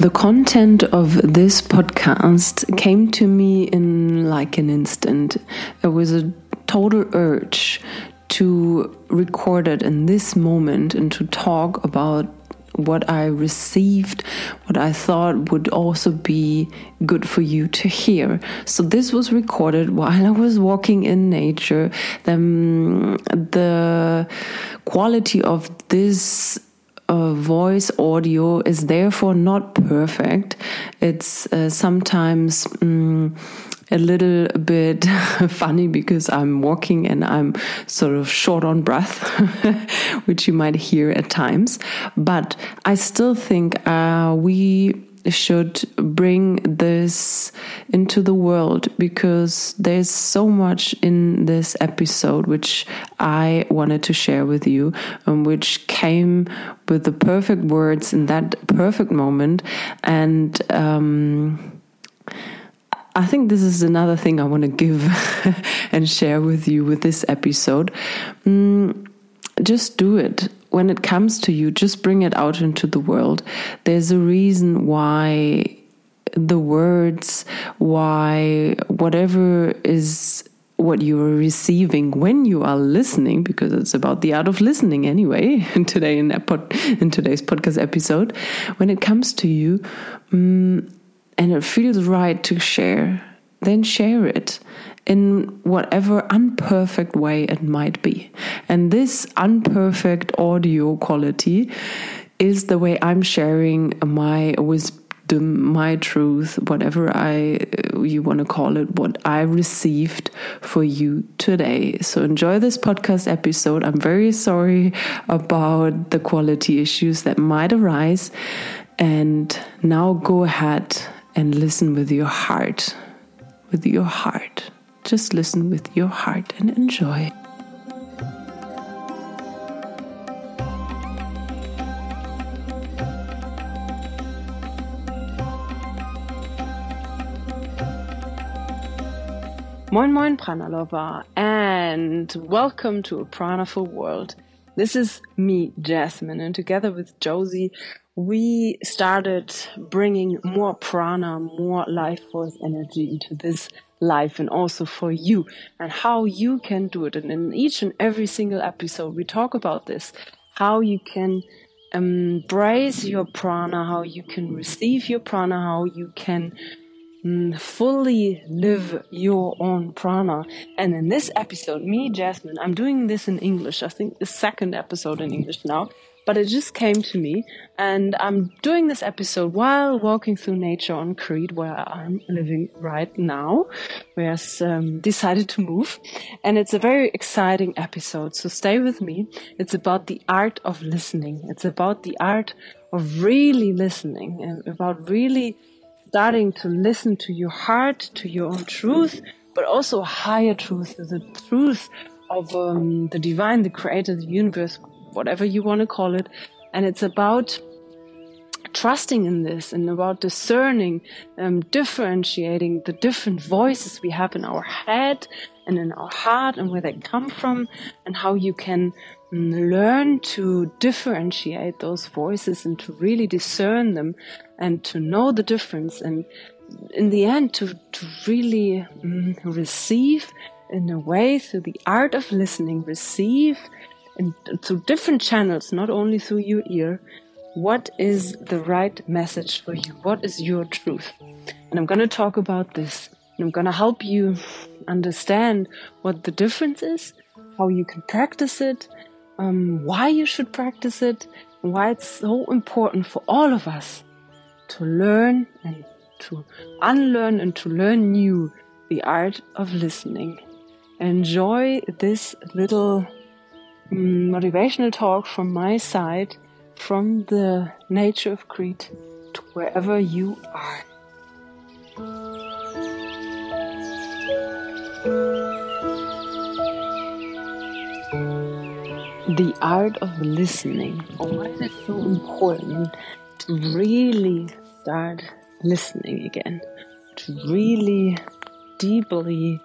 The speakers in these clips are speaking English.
The content of this podcast came to me in like an instant. It was a total urge to record it in this moment and to talk about what I received, what I thought would also be good for you to hear. So this was recorded while I was walking in nature. The, mm, the quality of this uh, voice audio is therefore not perfect. It's uh, sometimes. Um, a little bit funny because I'm walking and I'm sort of short on breath, which you might hear at times. But I still think uh, we should bring this into the world because there's so much in this episode which I wanted to share with you and which came with the perfect words in that perfect moment and um, I think this is another thing I want to give and share with you with this episode. Mm, just do it. When it comes to you, just bring it out into the world. There's a reason why the words, why whatever is what you are receiving when you are listening, because it's about the art of listening anyway. And Today in, in today's podcast episode, when it comes to you, um, and it feels right to share, then share it in whatever unperfect way it might be. And this unperfect audio quality is the way I'm sharing my wisdom, my truth, whatever I uh, you want to call it, what I received for you today. So enjoy this podcast episode. I'm very sorry about the quality issues that might arise. And now go ahead and listen with your heart. With your heart. Just listen with your heart and enjoy. Moin Moin Prana Lover and welcome to a Pranaful World. This is me, Jasmine, and together with Josie, we started bringing more prana, more life force energy into this life and also for you and how you can do it. And in each and every single episode, we talk about this how you can embrace your prana, how you can receive your prana, how you can mm, fully live your own prana. And in this episode, me, Jasmine, I'm doing this in English. I think the second episode in English now but it just came to me. And I'm doing this episode while walking through nature on Crete, where I'm living right now, where I um, decided to move. And it's a very exciting episode, so stay with me. It's about the art of listening. It's about the art of really listening and about really starting to listen to your heart, to your own truth, but also a higher truth, the truth of um, the divine, the creator, the universe, whatever you want to call it. And it's about trusting in this and about discerning, um, differentiating the different voices we have in our head and in our heart and where they come from and how you can um, learn to differentiate those voices and to really discern them and to know the difference and in the end to, to really um, receive in a way through the art of listening receive through different channels, not only through your ear, what is the right message for you? What is your truth? And I'm going to talk about this. And I'm going to help you understand what the difference is, how you can practice it, um, why you should practice it, why it's so important for all of us to learn and to unlearn and to learn new the art of listening. Enjoy this little Mm, motivational talk from my side from the nature of Crete to wherever you are. The art of listening. Oh, why is it so important to really start listening again? To really deeply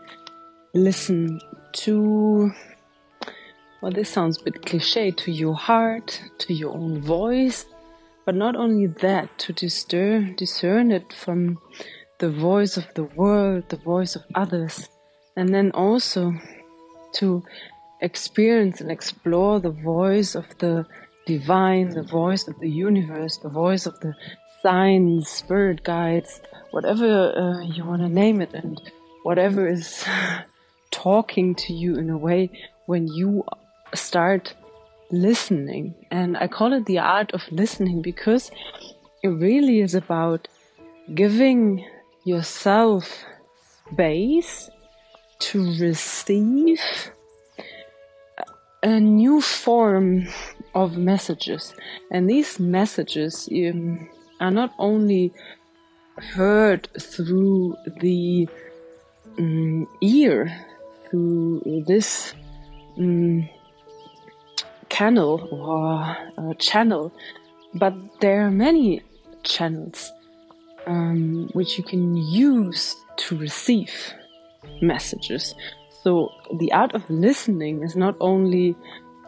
listen to well, this sounds a bit cliche to your heart, to your own voice, but not only that, to discern, discern it from the voice of the world, the voice of others, and then also to experience and explore the voice of the divine, the voice of the universe, the voice of the signs, spirit guides, whatever uh, you want to name it, and whatever is talking to you in a way when you start listening. And I call it the art of listening because it really is about giving yourself space to receive a new form of messages. And these messages um, are not only heard through the um, ear, through this um, canal or uh, channel, but there are many channels um, which you can use to receive messages. So the art of listening is not only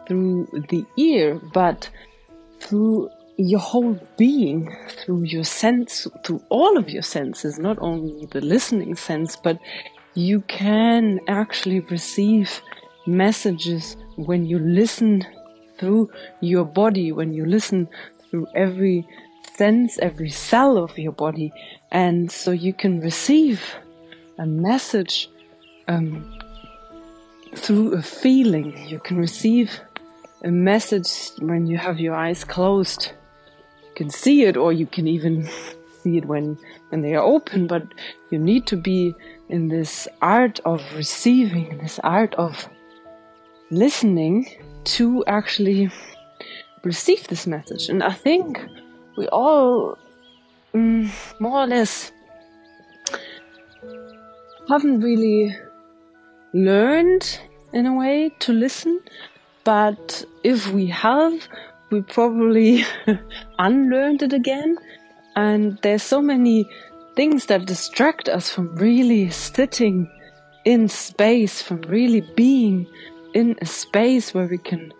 through the ear, but through your whole being, through your sense, through all of your senses, not only the listening sense, but you can actually receive messages when you listen through your body, when you listen through every sense, every cell of your body. And so you can receive a message um, through a feeling. You can receive a message when you have your eyes closed. You can see it, or you can even see it when, when they are open, but you need to be in this art of receiving, this art of listening to actually receive this message. And I think we all, mm, more or less, haven't really learned in a way to listen, but if we have, we probably unlearned it again. And there's so many things that distract us from really sitting in space, from really being in a space where we can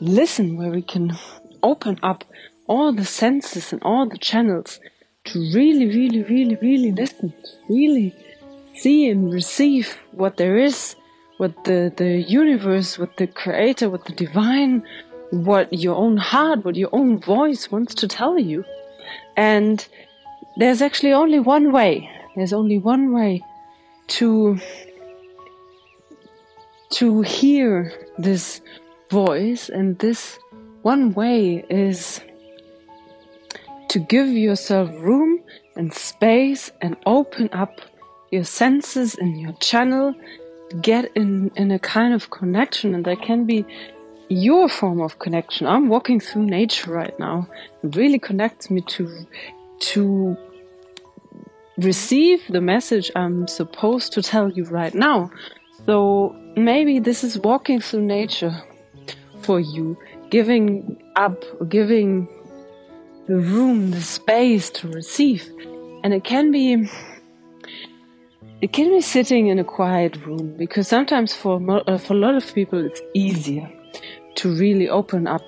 listen, where we can open up all the senses and all the channels to really, really, really, really listen, really see and receive what there is, what the, the universe, what the creator, what the divine, what your own heart, what your own voice wants to tell you. And there's actually only one way. There's only one way to to hear this voice and this one way is to give yourself room and space and open up your senses and your channel. Get in in a kind of connection and that can be your form of connection. I'm walking through nature right now. It really connects me to to receive the message i'm supposed to tell you right now. So maybe this is walking through nature for you giving up giving the room the space to receive. And it can be it can be sitting in a quiet room because sometimes for uh, for a lot of people it's easier to really open up.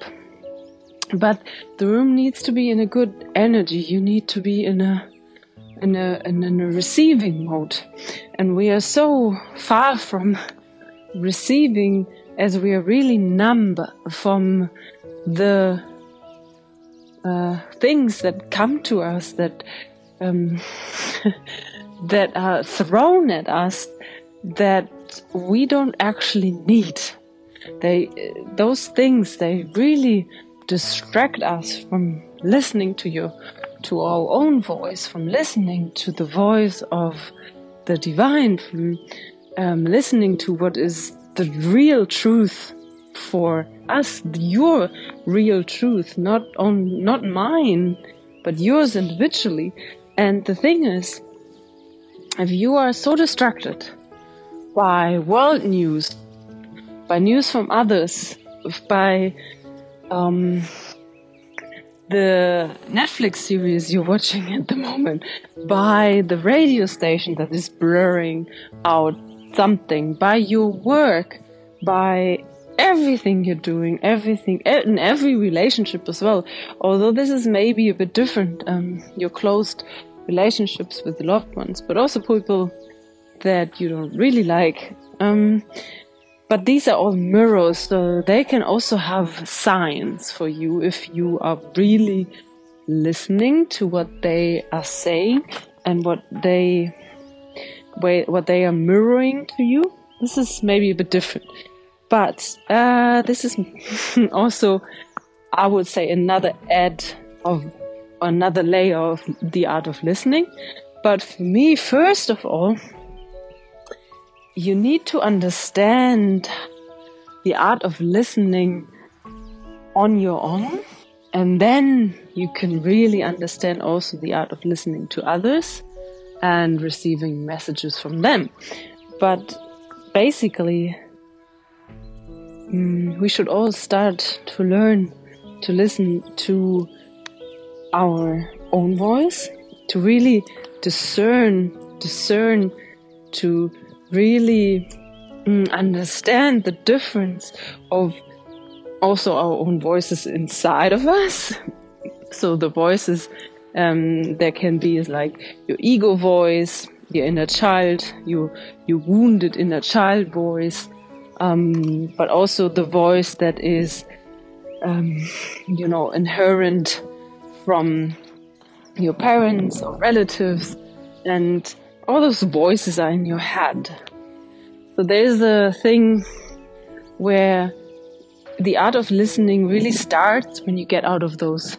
But the room needs to be in a good energy. You need to be in a in a in a receiving mode. And we are so far from receiving as we are really numb from the uh, things that come to us that um, that are thrown at us that we don't actually need. They, those things, they really distract us from listening to your, to our own voice, from listening to the voice of the divine, from um, listening to what is the real truth for us, your real truth, not on, not mine, but yours individually. And the thing is, if you are so distracted by world news, by news from others, by um, the Netflix series you're watching at the moment, by the radio station that is blurring out something, by your work, by everything you're doing, everything, in every relationship as well. Although this is maybe a bit different, um, your closed relationships with loved ones, but also people that you don't really like. Um, but these are all mirrors, so they can also have signs for you if you are really listening to what they are saying and what they what they are mirroring to you. This is maybe a bit different, but uh, this is also, I would say, another add of another layer of the art of listening. But for me, first of all, you need to understand the art of listening on your own. And then you can really understand also the art of listening to others and receiving messages from them. But basically, mm, we should all start to learn to listen to our own voice, to really discern, discern, to really mm, understand the difference of also our own voices inside of us. so the voices um, there can be like your ego voice, your inner child, your your wounded inner child voice, um, but also the voice that is, um, you know, inherent from your parents or relatives, and all those voices are in your head. So there's a thing where the art of listening really starts when you get out of those,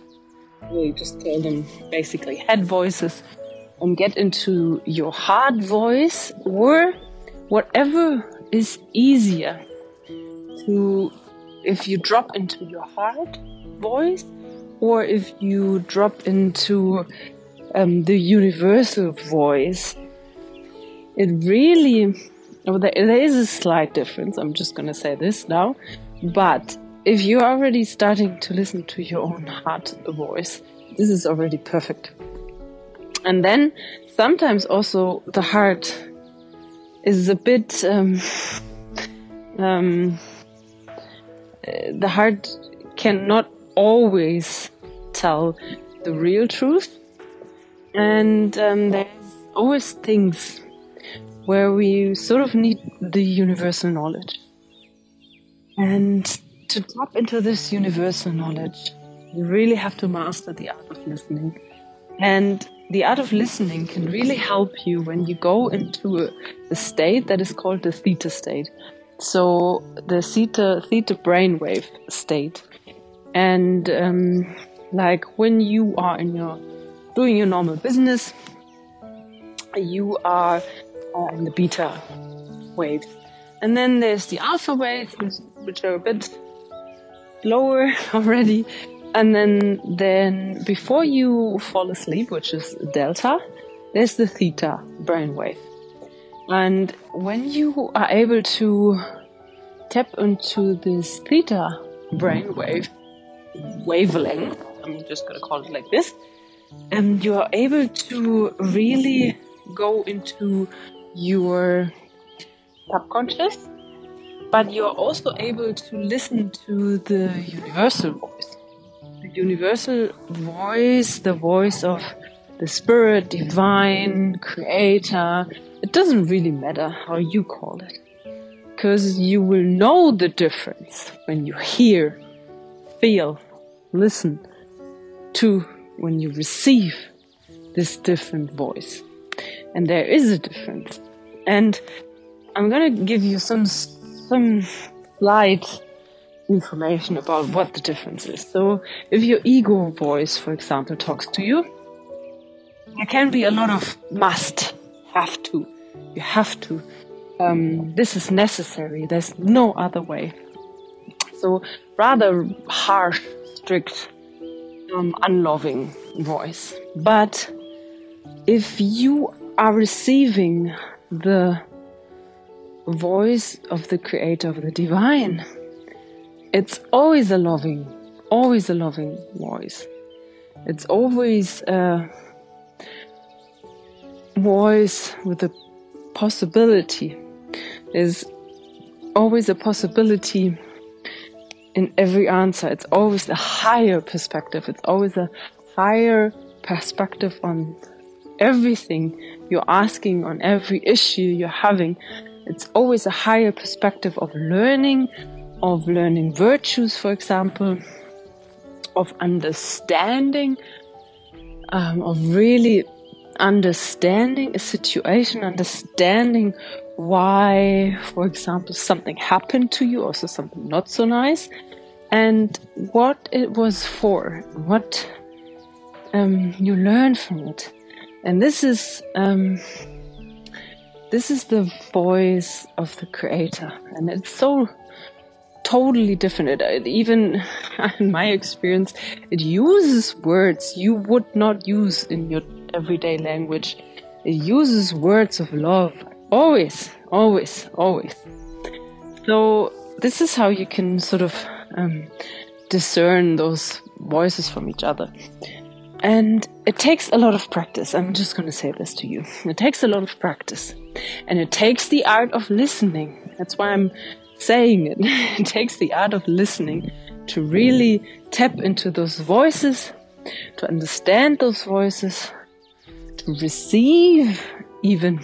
we just call them basically head voices, and get into your heart voice or whatever is easier to, if you drop into your heart voice or if you drop into um, the universal voice it really well, there is a slight difference. I'm just going to say this now. But if you're already starting to listen to your own heart voice, this is already perfect. And then sometimes also the heart is a bit, um, um, the heart cannot always tell the real truth. And um, there's always things where we sort of need the universal knowledge. And to tap into this universal knowledge, you really have to master the art of listening. And the art of listening can really help you when you go into a, state that is called the theta state. So the theta theta brainwave state, and um, like when you are in your doing your normal business, you are on the beta waves. And then there's the alpha waves, which are a bit lower already. And then, then before you fall asleep, which is delta, there's the theta brainwave. And when you are able to tap into this theta brainwave mm-hmm. wavelength, I'm just gonna call it like this, and you are able to really go into your subconscious, but you're also able to listen to the universal voice. The universal voice, the voice of the spirit, divine, creator. It doesn't really matter how you call it. Because you will know the difference when you hear, feel, listen to when you receive this different voice. And there is a difference. And I'm gonna give you some, some slight information about what the difference is. So, if your ego voice, for example, talks to you, there can be a lot of must, have to, you have to. Um, this is necessary. There's no other way. So, rather harsh, strict, um, unloving voice. But if you are receiving the voice of the creator of the divine. It's always a loving, always a loving voice. It's always a voice with a possibility. There's always a possibility in every answer. It's always a higher perspective. It's always a higher perspective on everything you're asking, on every issue you're having. It's always a higher perspective of learning, of learning virtues, for example, of understanding, um, of really understanding a situation, understanding why, for example, something happened to you, also something not so nice, and what it was for, what um, you learn from it. And this is um, this is the voice of the creator, and it's so totally different. It, even in my experience, it uses words you would not use in your everyday language. It uses words of love. Always, always, always. So this is how you can sort of um, discern those voices from each other. And it takes a lot of practice. I'm just going to say this to you. It takes a lot of practice. And it takes the art of listening. That's why I'm saying it. it takes the art of listening to really tap into those voices, to understand those voices, to receive even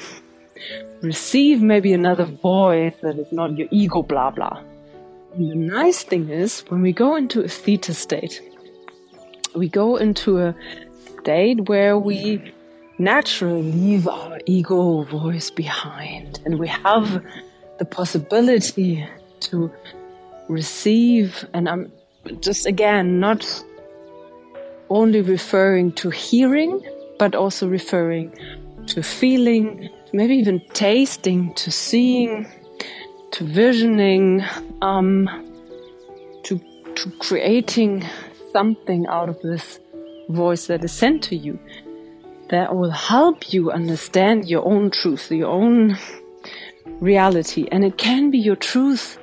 receive maybe another voice that is not your ego blah blah. And the nice thing is when we go into a theta state, we go into a state where we naturally leave our ego voice behind and we have the possibility to receive and I'm just again not only referring to hearing but also referring to feeling, maybe even tasting, to seeing, to visioning, um, to, to creating something out of this voice that is sent to you that will help you understand your own truth, your own reality. And it can be your truth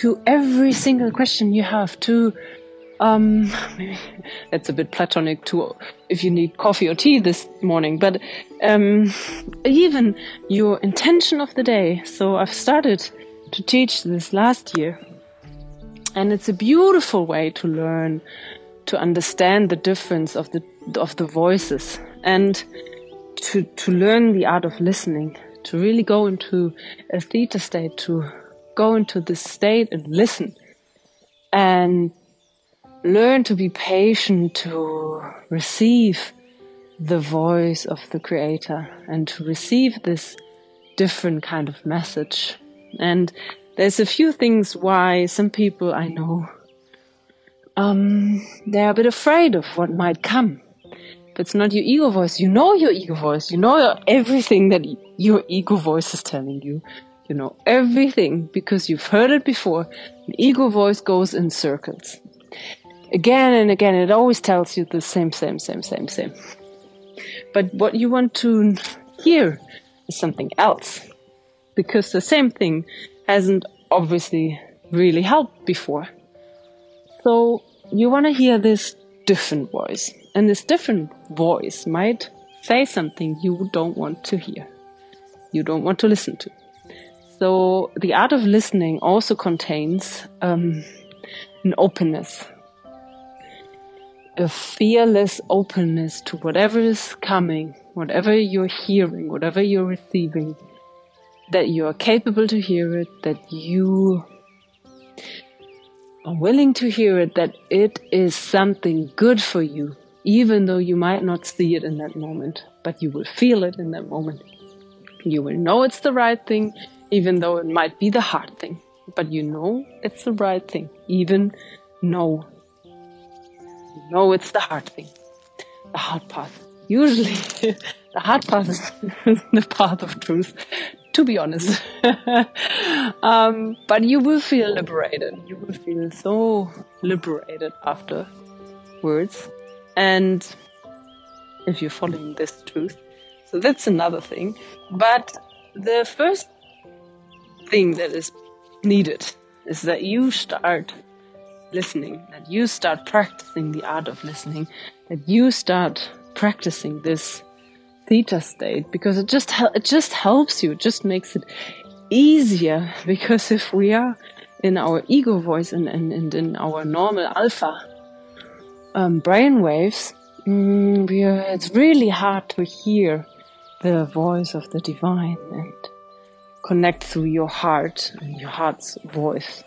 to every single question you have, to um, that's a bit platonic too, if you need coffee or tea this morning, but um, even your intention of the day. So I've started to teach this last year, and it's a beautiful way to learn to understand the difference of the of the voices and to to learn the art of listening, to really go into a theta state, to go into this state and listen and learn to be patient to receive the voice of the creator and to receive this different kind of message. And there's a few things why some people I know um, they're a bit afraid of what might come. But it's not your ego voice, you know your ego voice, you know everything that your ego voice is telling you. You know everything because you've heard it before. The ego voice goes in circles again and again, it always tells you the same, same, same, same, same. But what you want to hear is something else. Because the same thing hasn't obviously really helped before. So you want to hear this different voice. And this different voice might say something you don't want to hear. You don't want to listen to. So the art of listening also contains um, an openness a fearless openness to whatever is coming, whatever you're hearing, whatever you're receiving, that you are capable to hear it, that you are willing to hear it, that it is something good for you, even though you might not see it in that moment, but you will feel it in that moment. You will know it's the right thing, even though it might be the hard thing, but you know it's the right thing, even no. You know it's the hard thing. The hard path. Usually, the hard path is the path of truth, to be honest. um, but you will feel liberated. You will feel so liberated afterwards. And if you're following this truth. So that's another thing. But the first thing that is needed is that you start listening, that you start practicing the art of listening, that you start practicing this theta state because it just it just helps you, it just makes it easier because if we are in our ego voice and, and, and in our normal alpha um, brain waves, mm, we are, it's really hard to hear the voice of the divine and connect through your heart and your heart's voice.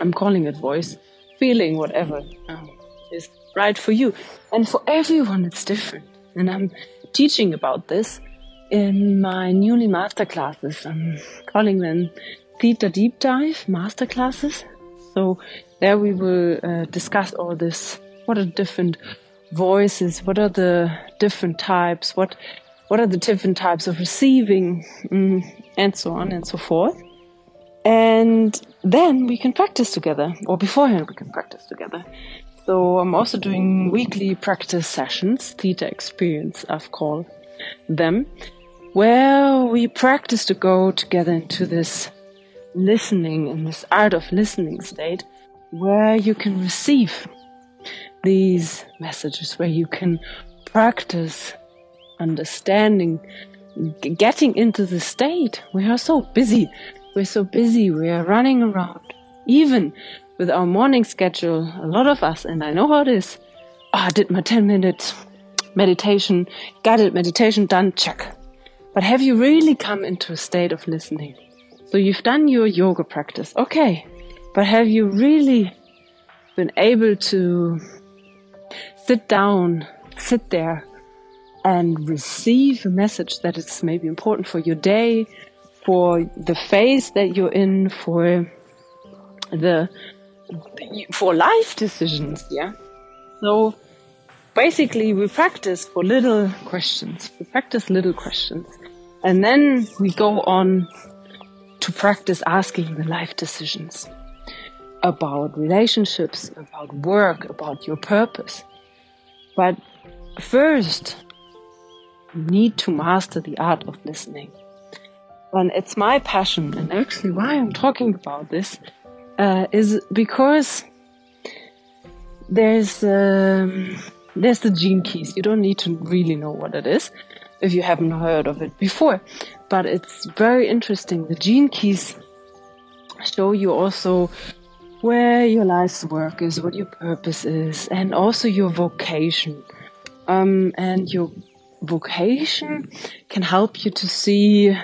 I'm calling it voice, feeling, whatever um, is right for you. And for everyone, it's different. And I'm teaching about this in my newly masterclasses. I'm calling them Theta Deep Dive masterclasses. So there we will uh, discuss all this. What are different voices? What are the different types? What what are the different types of receiving, mm, and so on and so forth. And then we can practice together, or beforehand we can practice together. So I'm also doing weekly practice sessions, Theta Experience, I've called them, where we practice to go together into this listening and this art of listening state where you can receive these messages, where you can practice understanding, getting into the state. We are so busy. We're so busy. We are running around. Even with our morning schedule, a lot of us, and I know how it is. Oh, I did my 10 minutes meditation, guided meditation done, check. But have you really come into a state of listening? So you've done your yoga practice, okay. But have you really been able to sit down, sit there, and receive a message that is maybe important for your day, for the phase that you're in, for the for life decisions, yeah. So basically, we practice for little questions. We practice little questions, and then we go on to practice asking the life decisions about relationships, about work, about your purpose. But first, you need to master the art of listening. And it's my passion, and actually why I'm talking about this uh, is because there's um, there's the gene keys. You don't need to really know what it is if you haven't heard of it before, but it's very interesting. The gene keys show you also where your life's work is, what your purpose is, and also your vocation. Um, and your vocation can help you to see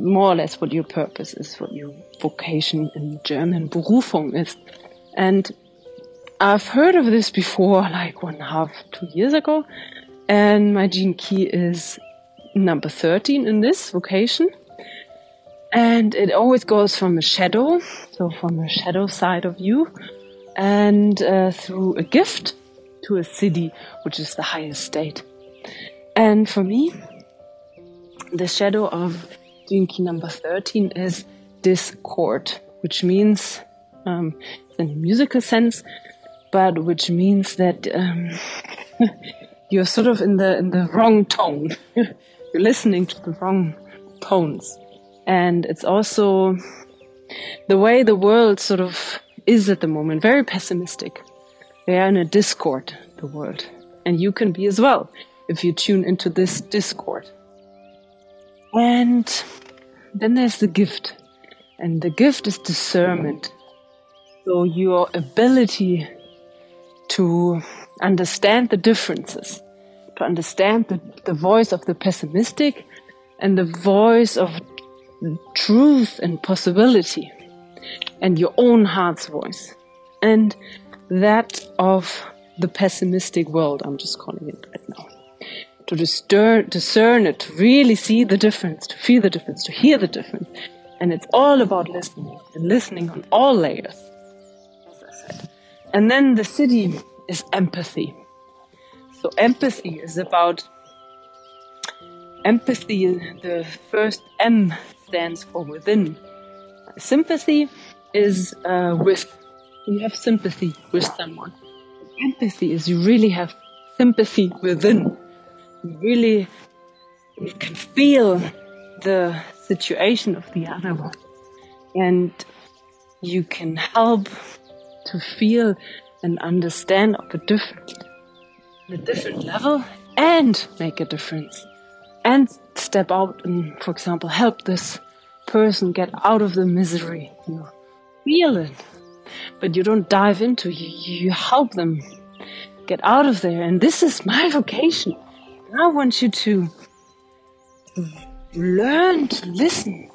more or less what your purpose is, what your vocation in German Berufung is. And I've heard of this before, like one half, two years ago. And my gene key is number 13 in this vocation. And it always goes from a shadow, so from a shadow side of you, and uh, through a gift to a siddhi, which is the highest state. And for me, the shadow of Gene Key number 13 is discord, which means, um, in a musical sense, but which means that um, you're sort of in the in the wrong tone. you're listening to the wrong tones, and it's also the way the world sort of is at the moment, very pessimistic. They are in a discord, the world. And you can be as well if you tune into this discord. And then there's the gift. And the gift is discernment. So your ability to understand the differences, to understand the, the voice of the pessimistic and the voice of truth and possibility and your own heart's voice. And that of the pessimistic world, I'm just calling it right now. To discern, discern it, to really see the difference, to feel the difference, to hear the difference. And it's all about listening, and listening on all layers, as I said. And then the siddhi is empathy. So empathy is about empathy, the first M stands for within. Sympathy is uh, with you have sympathy with someone. Empathy is you really have sympathy within. Really you can feel the situation of the other one. And you can help to feel and understand of a different, a different level and make a difference. And step out and, for example, help this person get out of the misery. You feel it, but you don't dive into. You, you help them get out of there. And this is my vocation. I want you to learn to listen,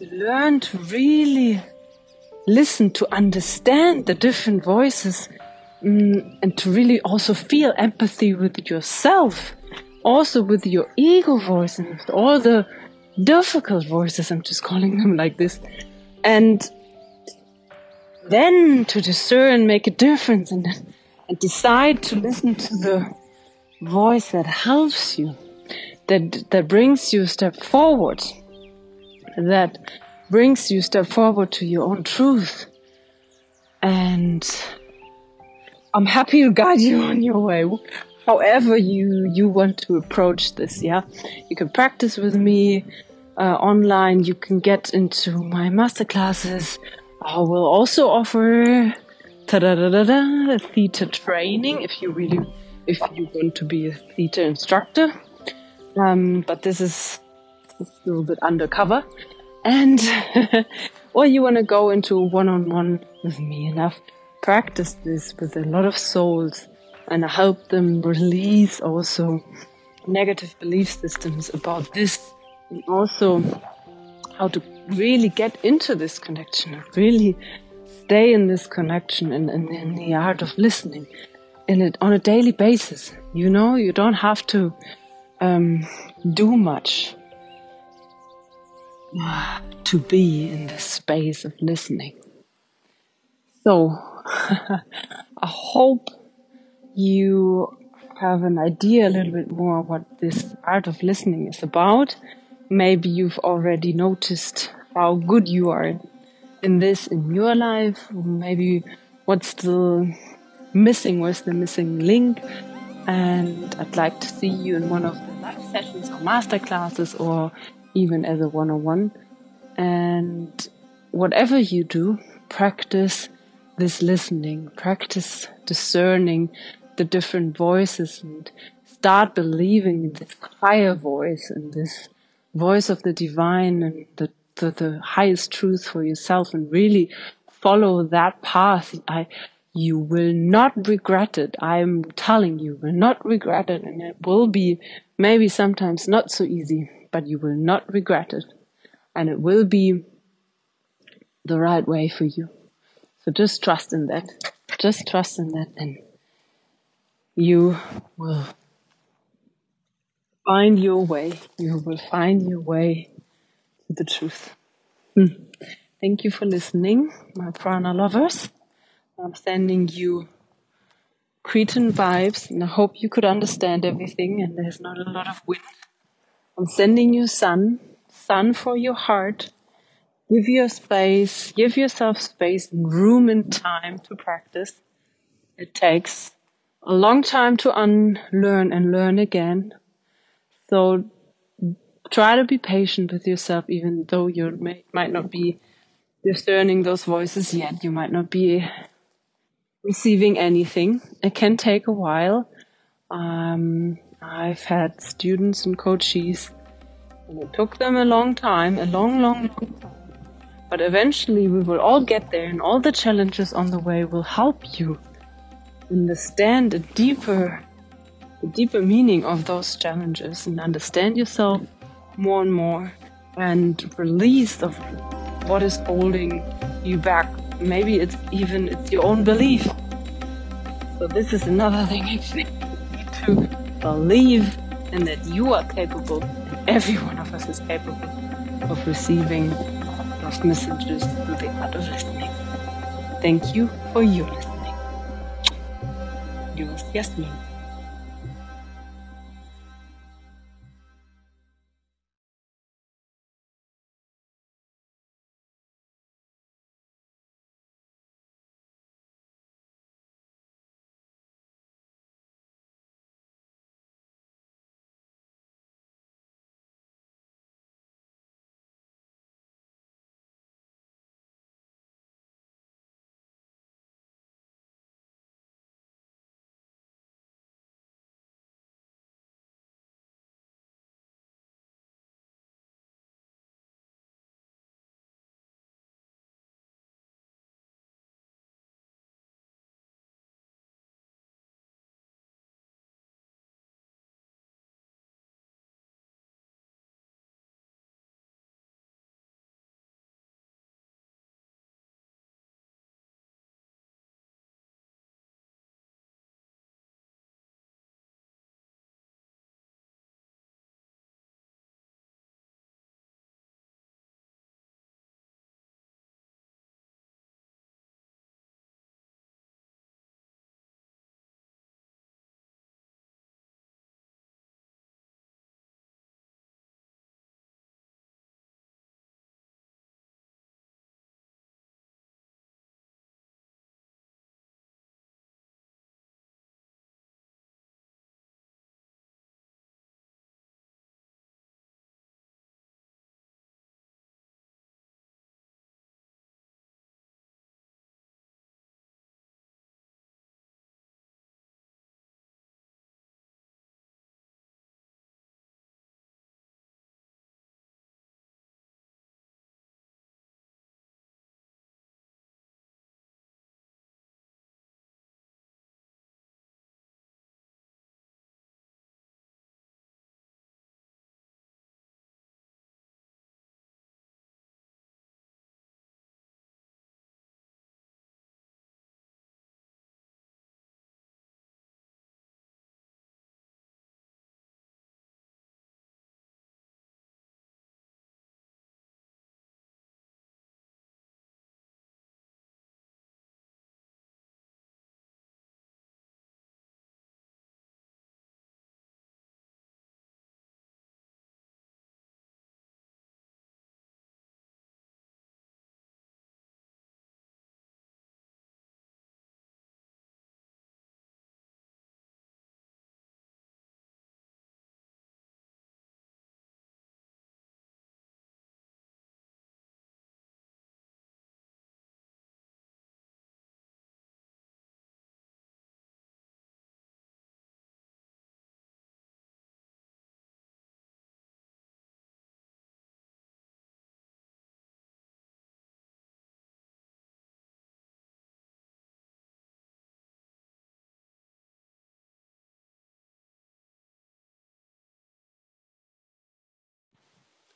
learn to really listen, to understand the different voices, mm, and to really also feel empathy with yourself, also with your ego voice and with all the difficult voices. I'm just calling them like this. And then to discern, make a difference, and, and decide to listen to the voice that helps you, that, that brings you a step forward, that brings you a step forward to your own truth. And I'm happy to guide you on your way. However you, you want to approach this, yeah? You can practice with me uh, online. You can get into my masterclasses. I will also offer theta training if you really, if you want to be a theta instructor. Um, but this is a little bit undercover. And, or you want to go into one on one with me and I've practiced this with a lot of souls and I help them release also negative belief systems about this and also how to really get into this connection, really stay in this connection and in, in, the art of listening in it on a daily basis. You know, you don't have to um, do much to be in the space of listening. So, I hope you have an idea a little bit more what this art of listening is about maybe you've already noticed how good you are in this in your life. Maybe what's the missing, was the missing link. And I'd like to see you in one of the live sessions or master classes or even as a one on one. And whatever you do, practice this listening, practice discerning the different voices and start believing in this higher voice and this voice of the divine and the, the, the highest truth for yourself and really follow that path, I, you will not regret it. I'm telling you, you will not regret it. And it will be maybe sometimes not so easy, but you will not regret it. And it will be the right way for you. So just trust in that. Just trust in that and you will find your way. You will find your way to the truth. Hmm. Thank you for listening, my prana lovers. I'm sending you Cretan vibes, and I hope you could understand everything and there's not a lot of wind. I'm sending you sun, sun for your heart. Give your space, give yourself space and room and time to practice. It takes a long time to unlearn and learn again. So try to be patient with yourself, even though you may, might not be discerning those voices yet. You might not be receiving anything. It can take a while. Um, I've had students and coaches, and it took them a long time, a long, long, long time. But eventually, we will all get there, and all the challenges on the way will help you understand a deeper the deeper meaning of those challenges and understand yourself more and more and release of what is holding you back. Maybe it's even it's your own belief. So this is another thing actually to believe and that you are capable, and every one of us is capable of receiving those messages through the art of listening. Thank you for your listening. Yours, Yasmin.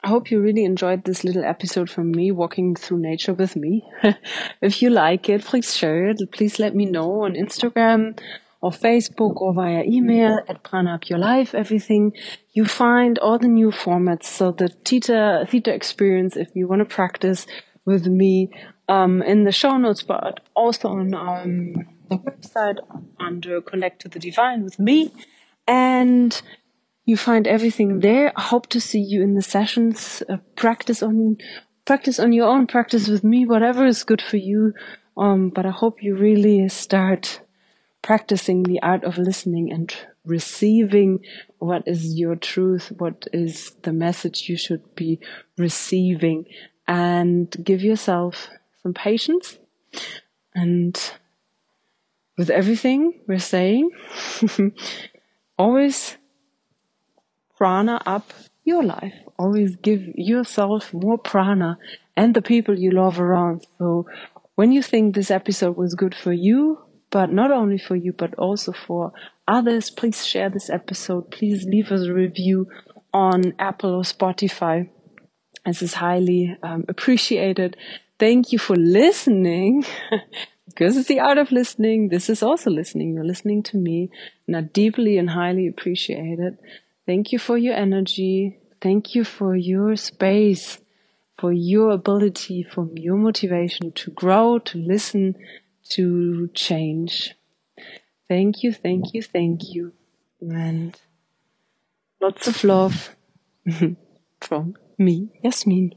I hope you really enjoyed this little episode from me walking through nature with me. if you like it, please share it. Please let me know on Instagram or Facebook or via email at Prana Up Your Life. Everything you find all the new formats. So the theta theta experience, if you want to practice with me, um, in the show notes, but also on um, the website under Connect to the Divine with me. And you find everything there. I hope to see you in the sessions. Uh, practice on practice on your own. Practice with me. Whatever is good for you. Um, but I hope you really start practicing the art of listening and receiving what is your truth, what is the message you should be receiving, and give yourself some patience. And with everything we're saying, always prana up your life. Always give yourself more prana and the people you love around. So when you think this episode was good for you, but not only for you, but also for others, please share this episode. Please leave us a review on Apple or Spotify. This is highly um, appreciated. Thank you for listening. because it's the art of listening. This is also listening. You're listening to me, and I deeply and highly appreciate it. Thank you for your energy. Thank you for your space, for your ability, for your motivation to grow, to listen, to change. Thank you, thank you, thank you. And lots of love from me, Yasmin.